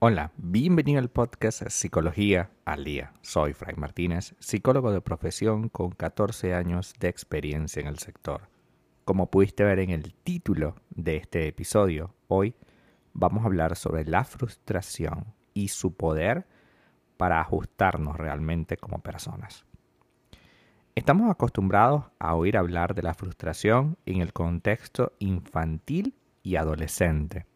Hola, bienvenido al podcast Psicología al Día. Soy Frank Martínez, psicólogo de profesión con 14 años de experiencia en el sector. Como pudiste ver en el título de este episodio, hoy vamos a hablar sobre la frustración y su poder para ajustarnos realmente como personas. Estamos acostumbrados a oír hablar de la frustración en el contexto infantil y adolescente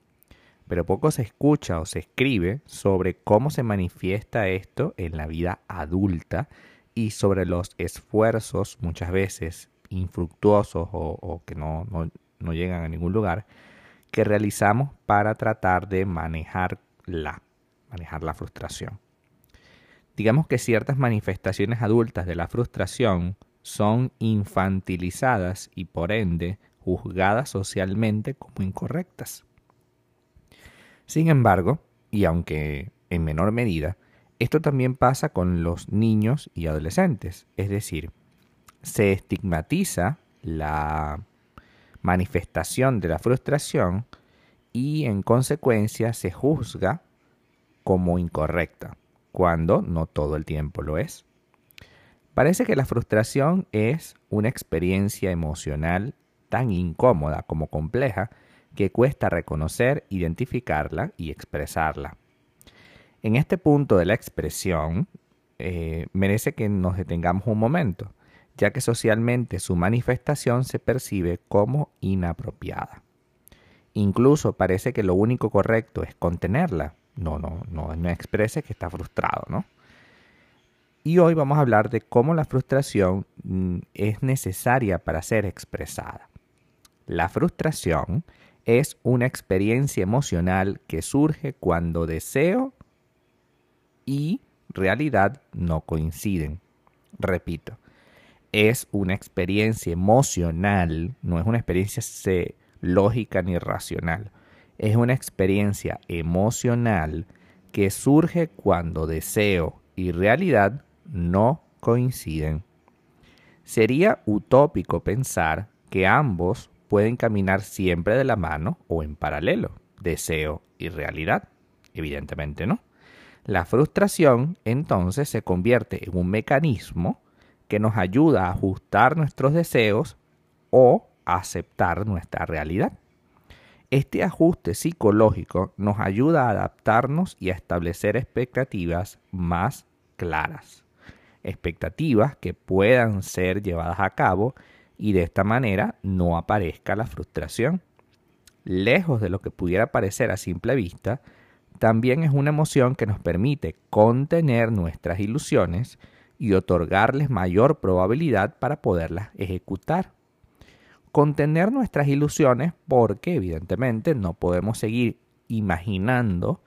pero poco se escucha o se escribe sobre cómo se manifiesta esto en la vida adulta y sobre los esfuerzos muchas veces infructuosos o, que no, llegan a ningún lugar que realizamos para tratar de manejarla, manejar la frustración. Digamos que ciertas manifestaciones adultas de la frustración son infantilizadas y por ende juzgadas socialmente como incorrectas. Sin embargo, y aunque en menor medida, esto también pasa con los niños y adolescentes, es decir, se estigmatiza la manifestación de la frustración y en consecuencia se juzga como incorrecta, cuando no todo el tiempo lo es. Parece que la frustración es una experiencia emocional tan incómoda como compleja que cuesta reconocer, identificarla y expresarla. En este punto de la expresión, eh, merece que nos detengamos un momento, ya que socialmente su manifestación se percibe como inapropiada. Incluso parece que lo único correcto es contenerla. No, no, no, no exprese que está frustrado, ¿no? Y hoy vamos a hablar de cómo la frustración mm, es necesaria para ser expresada. La frustración es una experiencia emocional que surge cuando deseo y realidad no coinciden. Repito, es una experiencia emocional, no es una experiencia lógica ni racional. Es una experiencia emocional que surge cuando deseo y realidad no coinciden. Sería utópico pensar que ambos pueden caminar siempre de la mano o en paralelo, deseo y realidad. Evidentemente no. La frustración entonces se convierte en un mecanismo que nos ayuda a ajustar nuestros deseos o aceptar nuestra realidad. Este ajuste psicológico nos ayuda a adaptarnos y a establecer expectativas más claras. Expectativas que puedan ser llevadas a cabo y de esta manera no aparezca la frustración. Lejos de lo que pudiera parecer a simple vista, también es una emoción que nos permite contener nuestras ilusiones y otorgarles mayor probabilidad para poderlas ejecutar. Contener nuestras ilusiones porque evidentemente no podemos seguir imaginando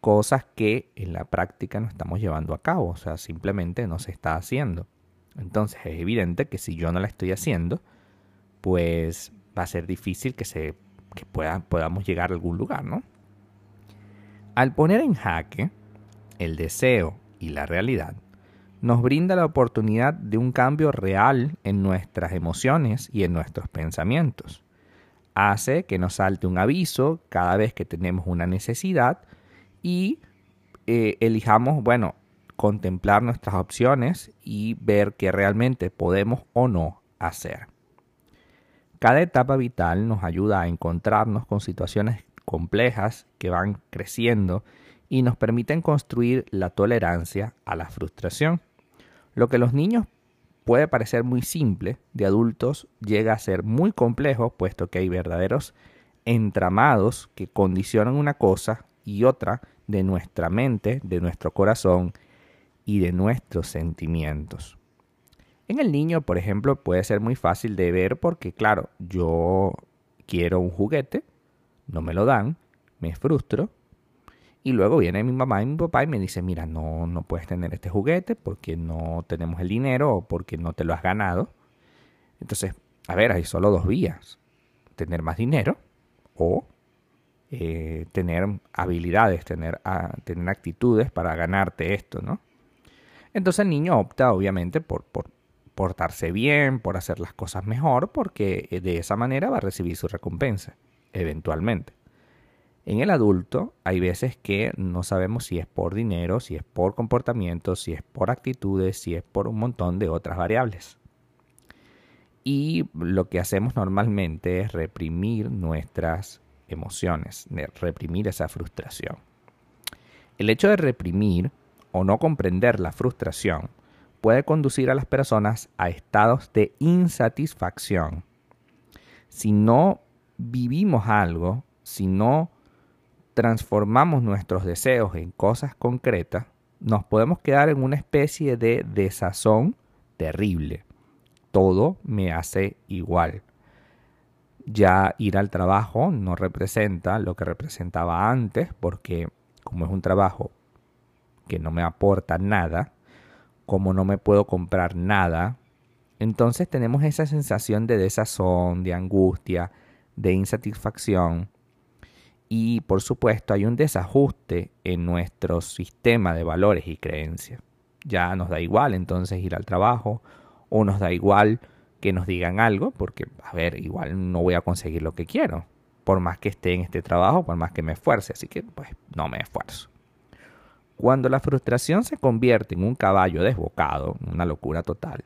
cosas que en la práctica no estamos llevando a cabo, o sea, simplemente no se está haciendo. Entonces es evidente que si yo no la estoy haciendo, pues va a ser difícil que, se, que podamos llegar a algún lugar, ¿no? Al poner en jaque el deseo y la realidad, nos brinda la oportunidad de un cambio real en nuestras emociones y en nuestros pensamientos. Hace que nos salte un aviso cada vez que tenemos una necesidad y eh, elijamos, bueno, contemplar nuestras opciones y ver qué realmente podemos o no hacer. Cada etapa vital nos ayuda a encontrarnos con situaciones complejas que van creciendo y nos permiten construir la tolerancia a la frustración. Lo que los niños puede parecer muy simple, de adultos llega a ser muy complejo, puesto que hay verdaderos entramados que condicionan una cosa y otra de nuestra mente, de nuestro corazón y de nuestros sentimientos. En el niño, por ejemplo, puede ser muy fácil de ver porque, claro, yo quiero un juguete, no me lo dan, me frustro, y luego viene mi mamá y mi papá y me dice, mira, no, no puedes tener este juguete porque no tenemos el dinero o porque no te lo has ganado. Entonces, a ver, hay solo dos vías. Tener más dinero o eh, tener habilidades, tener, ah, tener actitudes para ganarte esto, ¿no? Entonces el niño opta obviamente por, por, portarse bien, por hacer las cosas mejor, porque eh, de esa manera va a recibir su recompensa, eventualmente. En el adulto hay veces que no sabemos si es por dinero, si es por comportamiento, si es por actitudes, si es por un montón de otras variables. Y lo que hacemos normalmente es reprimir nuestras emociones, reprimir esa frustración. El hecho de reprimir o no comprender la frustración puede conducir a las personas a estados de insatisfacción. Si no vivimos algo, si no transformamos nuestros deseos en cosas concretas, nos podemos quedar en una especie de desazón terrible. Todo me hace igual. Ya ir al trabajo no representa lo que representaba antes, porque como es un trabajo que no me aporta nada, como no me puedo comprar nada, entonces tenemos esa sensación de desazón, de angustia, de insatisfacción y por supuesto hay un desajuste en nuestro sistema de valores y creencias. Ya nos da igual entonces ir al trabajo o nos da igual que nos digan algo porque, a ver, igual no voy a conseguir lo que quiero, por más que esté en este trabajo, por más que me esfuerce, así que pues no me esfuerzo. Cuando la frustración se convierte en un caballo desbocado, una locura total,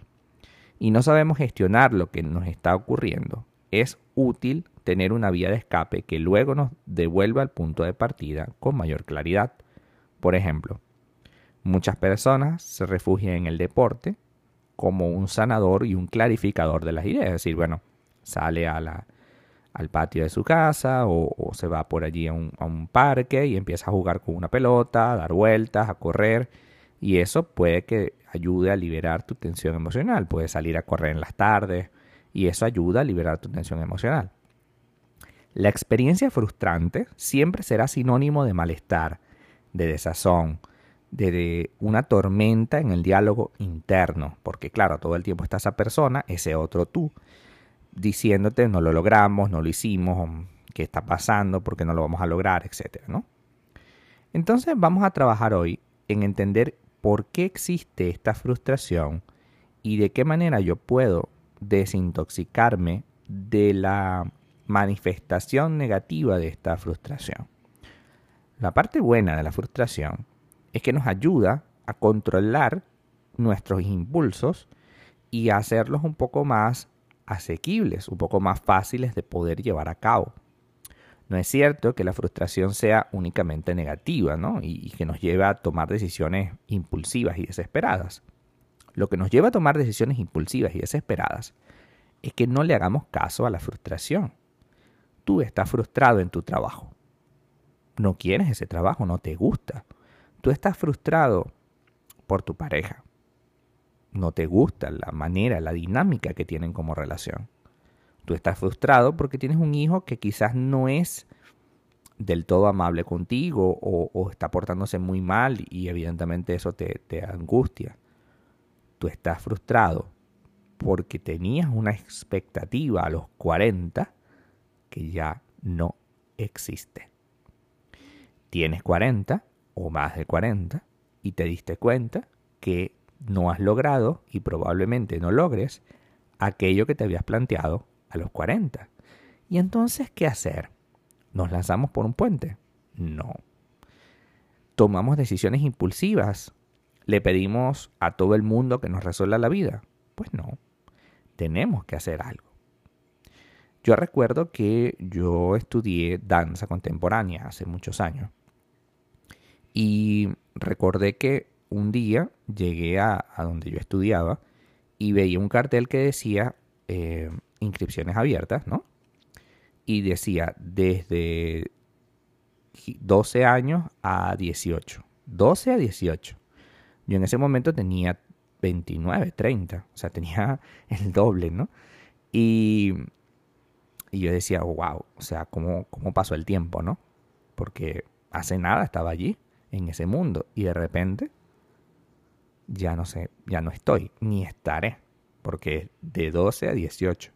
y no sabemos gestionar lo que nos está ocurriendo, es útil tener una vía de escape que luego nos devuelva al punto de partida con mayor claridad. Por ejemplo, muchas personas se refugian en el deporte como un sanador y un clarificador de las ideas. Es decir, bueno, sale al patio de su casa o, se va por allí a un, a un, parque y empieza a jugar con una pelota, a dar vueltas, a correr. Y eso puede que ayude a liberar tu tensión emocional. Puedes salir a correr en las tardes y eso ayuda a liberar tu tensión emocional. La experiencia frustrante siempre será sinónimo de malestar, de desazón, de, una tormenta en el diálogo interno, porque claro, todo el tiempo está esa persona, ese otro tú, diciéndote no lo logramos, no lo hicimos, qué está pasando, por qué no lo vamos a lograr, etc. ¿no? Entonces vamos a trabajar hoy en entender por qué existe esta frustración y de qué manera yo puedo desintoxicarme de la manifestación negativa de esta frustración. La parte buena de la frustración es que nos ayuda a controlar nuestros impulsos y a hacerlos un poco más asequibles, un poco más fáciles de poder llevar a cabo. No es cierto que la frustración sea únicamente negativa, ¿no? Y, que nos lleve a tomar decisiones impulsivas y desesperadas. Lo que nos lleva a tomar decisiones impulsivas y desesperadas es que no le hagamos caso a la frustración tú estás frustrado en tu trabajo. No quieres ese trabajo, no te gusta. Tú estás frustrado por tu pareja. No te gusta la manera, la dinámica que tienen como relación. Tú estás frustrado porque tienes un hijo que quizás no es del todo amable contigo o, está portándose muy mal y evidentemente eso te, te angustia. Tú estás frustrado porque tenías una expectativa a los 40 que ya no existe. Tienes 40 o más de 40 y te diste cuenta que no has logrado y probablemente no logres aquello que te habías planteado a los 40. ¿Y entonces qué hacer? ¿Nos lanzamos por un puente? No. ¿Tomamos decisiones impulsivas? ¿Le pedimos a todo el mundo que nos resuelva la vida? Pues no. Tenemos que hacer algo. Yo recuerdo que yo estudié danza contemporánea hace muchos años. Y recordé que un día llegué a, donde yo estudiaba y veía un cartel que decía eh, inscripciones abiertas, ¿no? Y decía desde 12 años a 18. 12 a 18. Yo en ese momento tenía 29, 30. O sea, tenía el doble, ¿no? Y y yo decía, wow, o sea, ¿cómo, ¿cómo pasó el tiempo, no? Porque hace nada estaba allí, en ese mundo, y de repente ya no sé, ya no estoy, ni estaré, porque de 12 a 18.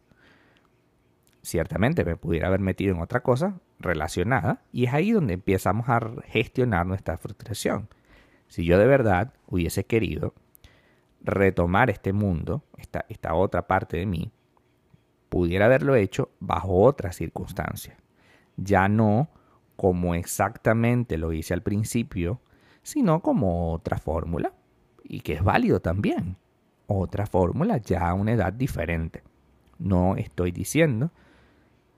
Ciertamente me pudiera haber metido en otra cosa relacionada, y es ahí donde empezamos a gestionar nuestra frustración. Si yo de verdad hubiese querido retomar este mundo, esta, otra parte de mí, pudiera haberlo hecho bajo otras circunstancias. Ya no como exactamente lo hice al principio, sino como otra fórmula, y que es válido también. Otra fórmula ya a una edad diferente. No estoy diciendo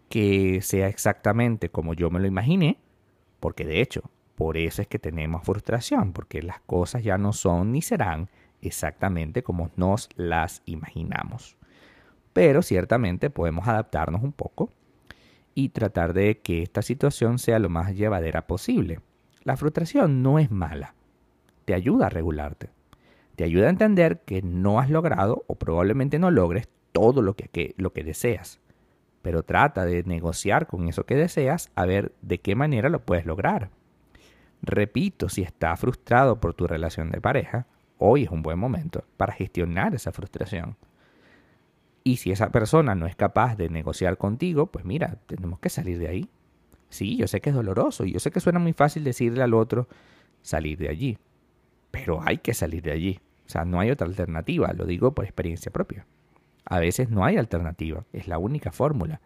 que sea exactamente como yo me lo imaginé, porque de hecho, por eso es que tenemos frustración, porque las cosas ya no son ni serán exactamente como nos las imaginamos. Pero ciertamente podemos adaptarnos un poco y tratar de que esta situación sea lo más llevadera posible. La frustración no es mala, te ayuda a regularte, te ayuda a entender que no has logrado o probablemente no logres todo lo que, lo que deseas, pero trata de negociar con eso que deseas a ver de qué manera lo puedes lograr. Repito, si estás frustrado por tu relación de pareja, hoy es un buen momento para gestionar esa frustración. Y si esa persona no es capaz de negociar contigo, pues mira, tenemos que salir de ahí. Sí, yo sé que es doloroso y yo sé que suena muy fácil decirle al otro salir de allí, pero hay que salir de allí. O sea, no hay otra alternativa, lo digo por experiencia propia. A veces no hay alternativa, es la única fórmula.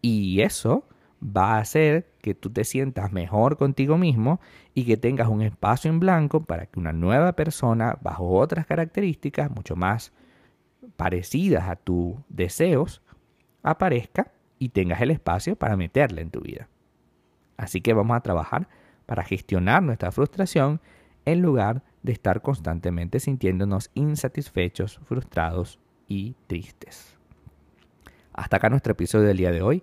Y eso va a hacer que tú te sientas mejor contigo mismo y que tengas un espacio en blanco para que una nueva persona, bajo otras características mucho más parecidas a tus deseos, aparezca y tengas el espacio para meterla en tu vida. Así que vamos a trabajar para gestionar nuestra frustración en lugar de estar constantemente sintiéndonos insatisfechos, frustrados y tristes. Hasta acá nuestro episodio del día de hoy.